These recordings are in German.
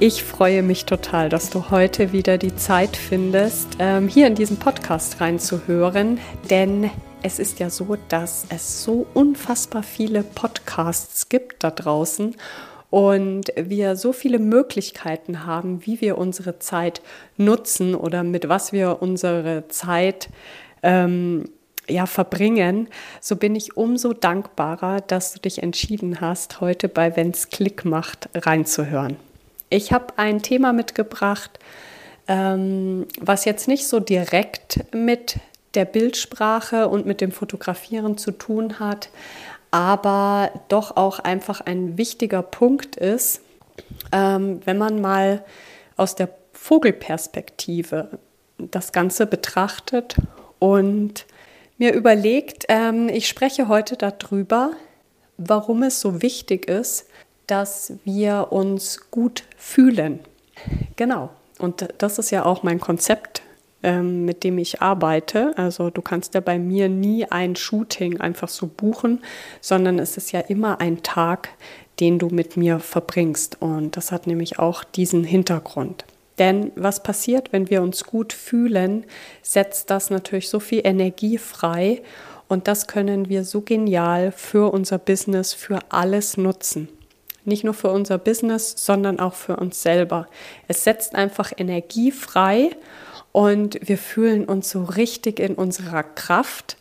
Ich freue mich total, dass du heute wieder die Zeit findest, ähm, hier in diesen Podcast reinzuhören, denn es ist ja so, dass es so unfassbar viele Podcasts gibt da draußen und wir so viele Möglichkeiten haben, wie wir unsere Zeit nutzen oder mit was wir unsere Zeit ähm, ja, verbringen, so bin ich umso dankbarer, dass du dich entschieden hast, heute bei Wenn's Klick macht reinzuhören. Ich habe ein Thema mitgebracht, ähm, was jetzt nicht so direkt mit der Bildsprache und mit dem Fotografieren zu tun hat, aber doch auch einfach ein wichtiger Punkt ist, ähm, wenn man mal aus der Vogelperspektive das Ganze betrachtet und mir überlegt, ähm, ich spreche heute darüber, warum es so wichtig ist, dass wir uns gut fühlen. Genau. Und das ist ja auch mein Konzept, ähm, mit dem ich arbeite. Also du kannst ja bei mir nie ein Shooting einfach so buchen, sondern es ist ja immer ein Tag, den du mit mir verbringst. Und das hat nämlich auch diesen Hintergrund. Denn was passiert, wenn wir uns gut fühlen, setzt das natürlich so viel Energie frei und das können wir so genial für unser Business, für alles nutzen. Nicht nur für unser Business, sondern auch für uns selber. Es setzt einfach Energie frei und wir fühlen uns so richtig in unserer Kraft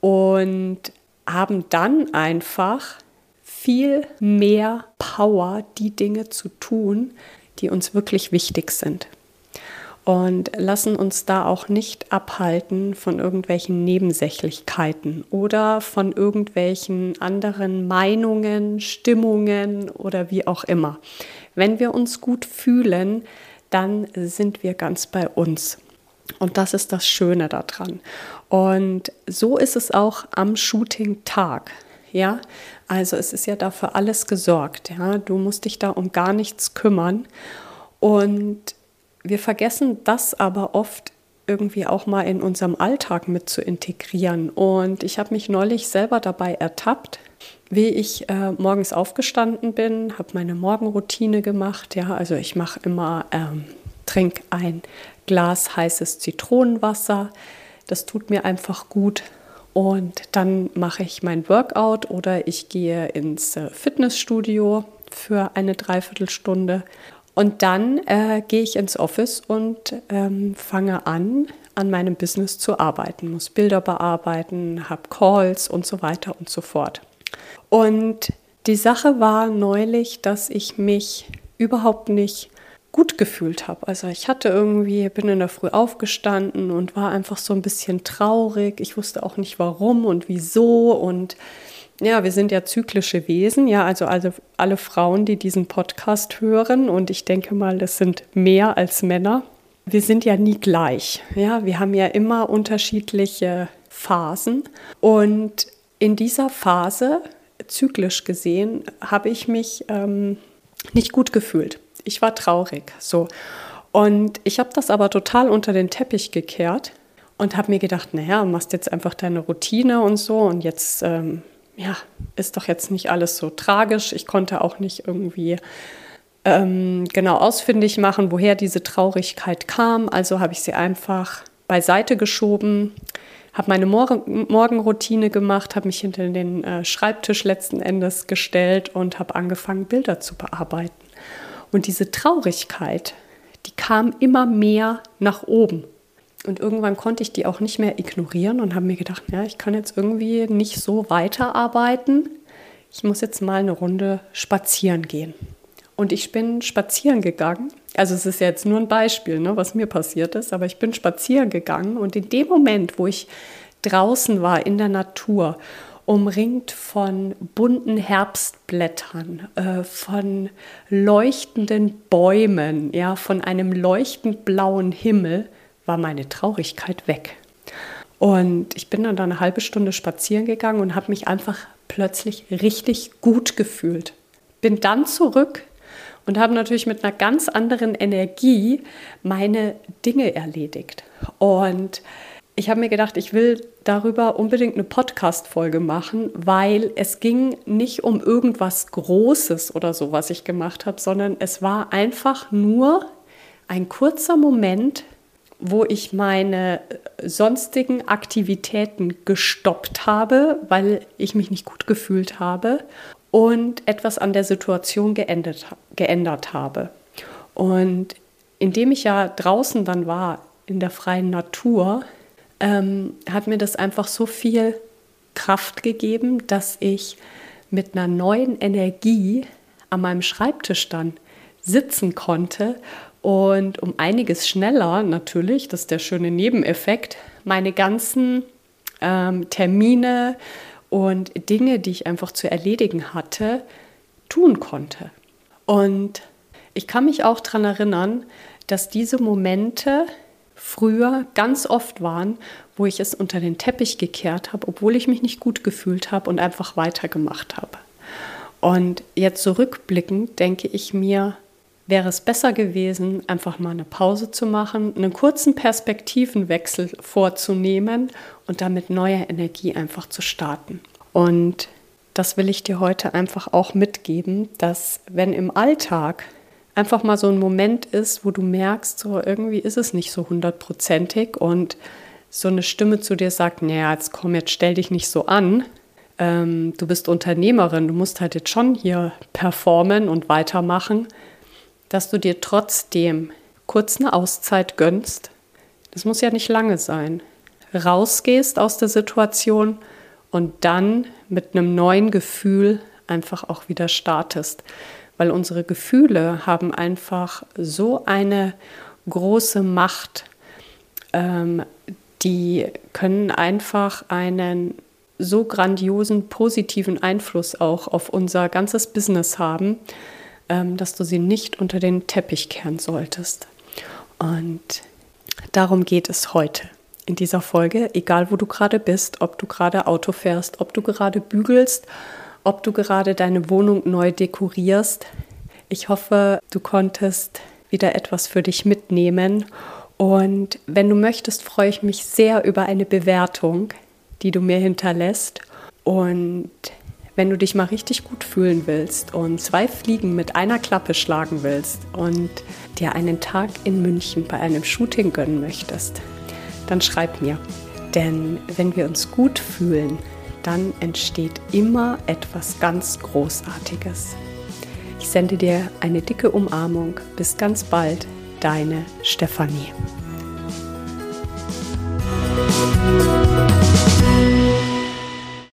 und haben dann einfach viel mehr Power, die Dinge zu tun, die uns wirklich wichtig sind und lassen uns da auch nicht abhalten von irgendwelchen Nebensächlichkeiten oder von irgendwelchen anderen Meinungen, Stimmungen oder wie auch immer. Wenn wir uns gut fühlen, dann sind wir ganz bei uns. Und das ist das Schöne daran. Und so ist es auch am Shooting-Tag. Ja, also es ist ja dafür alles gesorgt. Ja, du musst dich da um gar nichts kümmern. Und wir vergessen das aber oft irgendwie auch mal in unserem Alltag mit zu integrieren. Und ich habe mich neulich selber dabei ertappt, wie ich äh, morgens aufgestanden bin, habe meine Morgenroutine gemacht. Ja, also ich mache immer, ähm, trink ein Glas heißes Zitronenwasser. Das tut mir einfach gut. Und dann mache ich mein Workout oder ich gehe ins äh, Fitnessstudio für eine Dreiviertelstunde und dann äh, gehe ich ins Office und ähm, fange an, an meinem Business zu arbeiten, muss Bilder bearbeiten, habe Calls und so weiter und so fort. Und die Sache war neulich, dass ich mich überhaupt nicht gut gefühlt habe. Also ich hatte irgendwie, bin in der Früh aufgestanden und war einfach so ein bisschen traurig. Ich wusste auch nicht warum und wieso und ja, wir sind ja zyklische Wesen, ja, also, also alle Frauen, die diesen Podcast hören, und ich denke mal, das sind mehr als Männer. Wir sind ja nie gleich, ja, wir haben ja immer unterschiedliche Phasen und in dieser Phase, zyklisch gesehen, habe ich mich ähm, nicht gut gefühlt. Ich war traurig, so. Und ich habe das aber total unter den Teppich gekehrt und habe mir gedacht, naja, machst jetzt einfach deine Routine und so und jetzt ähm, ja, ist doch jetzt nicht alles so tragisch. Ich konnte auch nicht irgendwie ähm, genau ausfindig machen, woher diese Traurigkeit kam. Also habe ich sie einfach beiseite geschoben, habe meine Mor Morgenroutine gemacht, habe mich hinter den äh, Schreibtisch letzten Endes gestellt und habe angefangen, Bilder zu bearbeiten. Und diese Traurigkeit, die kam immer mehr nach oben. Und irgendwann konnte ich die auch nicht mehr ignorieren und habe mir gedacht, ja, ich kann jetzt irgendwie nicht so weiterarbeiten. Ich muss jetzt mal eine Runde spazieren gehen. Und ich bin spazieren gegangen. Also es ist jetzt nur ein Beispiel, ne, was mir passiert ist, aber ich bin spazieren gegangen und in dem Moment, wo ich draußen war in der Natur umringt von bunten Herbstblättern, äh, von leuchtenden Bäumen, ja, von einem leuchtend blauen Himmel, war meine Traurigkeit weg. Und ich bin dann eine halbe Stunde spazieren gegangen und habe mich einfach plötzlich richtig gut gefühlt. Bin dann zurück und habe natürlich mit einer ganz anderen Energie meine Dinge erledigt. Und ich habe mir gedacht, ich will darüber unbedingt eine Podcast-Folge machen, weil es ging nicht um irgendwas Großes oder so, was ich gemacht habe, sondern es war einfach nur ein kurzer Moment, wo ich meine sonstigen Aktivitäten gestoppt habe, weil ich mich nicht gut gefühlt habe und etwas an der Situation geändert, geändert habe. Und indem ich ja draußen dann war, in der freien Natur, ähm, hat mir das einfach so viel Kraft gegeben, dass ich mit einer neuen Energie an meinem Schreibtisch dann sitzen konnte und um einiges schneller natürlich, das ist der schöne Nebeneffekt, meine ganzen ähm, Termine, und Dinge, die ich einfach zu erledigen hatte, tun konnte. Und ich kann mich auch daran erinnern, dass diese Momente früher ganz oft waren, wo ich es unter den Teppich gekehrt habe, obwohl ich mich nicht gut gefühlt habe und einfach weitergemacht habe. Und jetzt zurückblickend denke ich mir, wäre es besser gewesen, einfach mal eine Pause zu machen, einen kurzen Perspektivenwechsel vorzunehmen und damit neuer Energie einfach zu starten. Und das will ich dir heute einfach auch mitgeben, dass wenn im Alltag einfach mal so ein Moment ist, wo du merkst, so irgendwie ist es nicht so hundertprozentig und so eine Stimme zu dir sagt, naja, jetzt komm, jetzt stell dich nicht so an, ähm, du bist Unternehmerin, du musst halt jetzt schon hier performen und weitermachen, dass du dir trotzdem kurz eine Auszeit gönnst. Das muss ja nicht lange sein. Rausgehst aus der Situation und dann mit einem neuen Gefühl einfach auch wieder startest. Weil unsere Gefühle haben einfach so eine große Macht, ähm, die können einfach einen so grandiosen positiven Einfluss auch auf unser ganzes Business haben, dass du sie nicht unter den Teppich kehren solltest. Und darum geht es heute in dieser Folge, egal wo du gerade bist, ob du gerade Auto fährst, ob du gerade bügelst, ob du gerade deine Wohnung neu dekorierst. Ich hoffe, du konntest wieder etwas für dich mitnehmen. Und wenn du möchtest, freue ich mich sehr über eine Bewertung, die du mir hinterlässt. Und wenn du dich mal richtig gut fühlen willst und zwei Fliegen mit einer Klappe schlagen willst und dir einen Tag in München bei einem Shooting gönnen möchtest, dann schreib mir. Denn wenn wir uns gut fühlen, dann entsteht immer etwas ganz Großartiges. Ich sende dir eine dicke Umarmung. Bis ganz bald, deine Stefanie.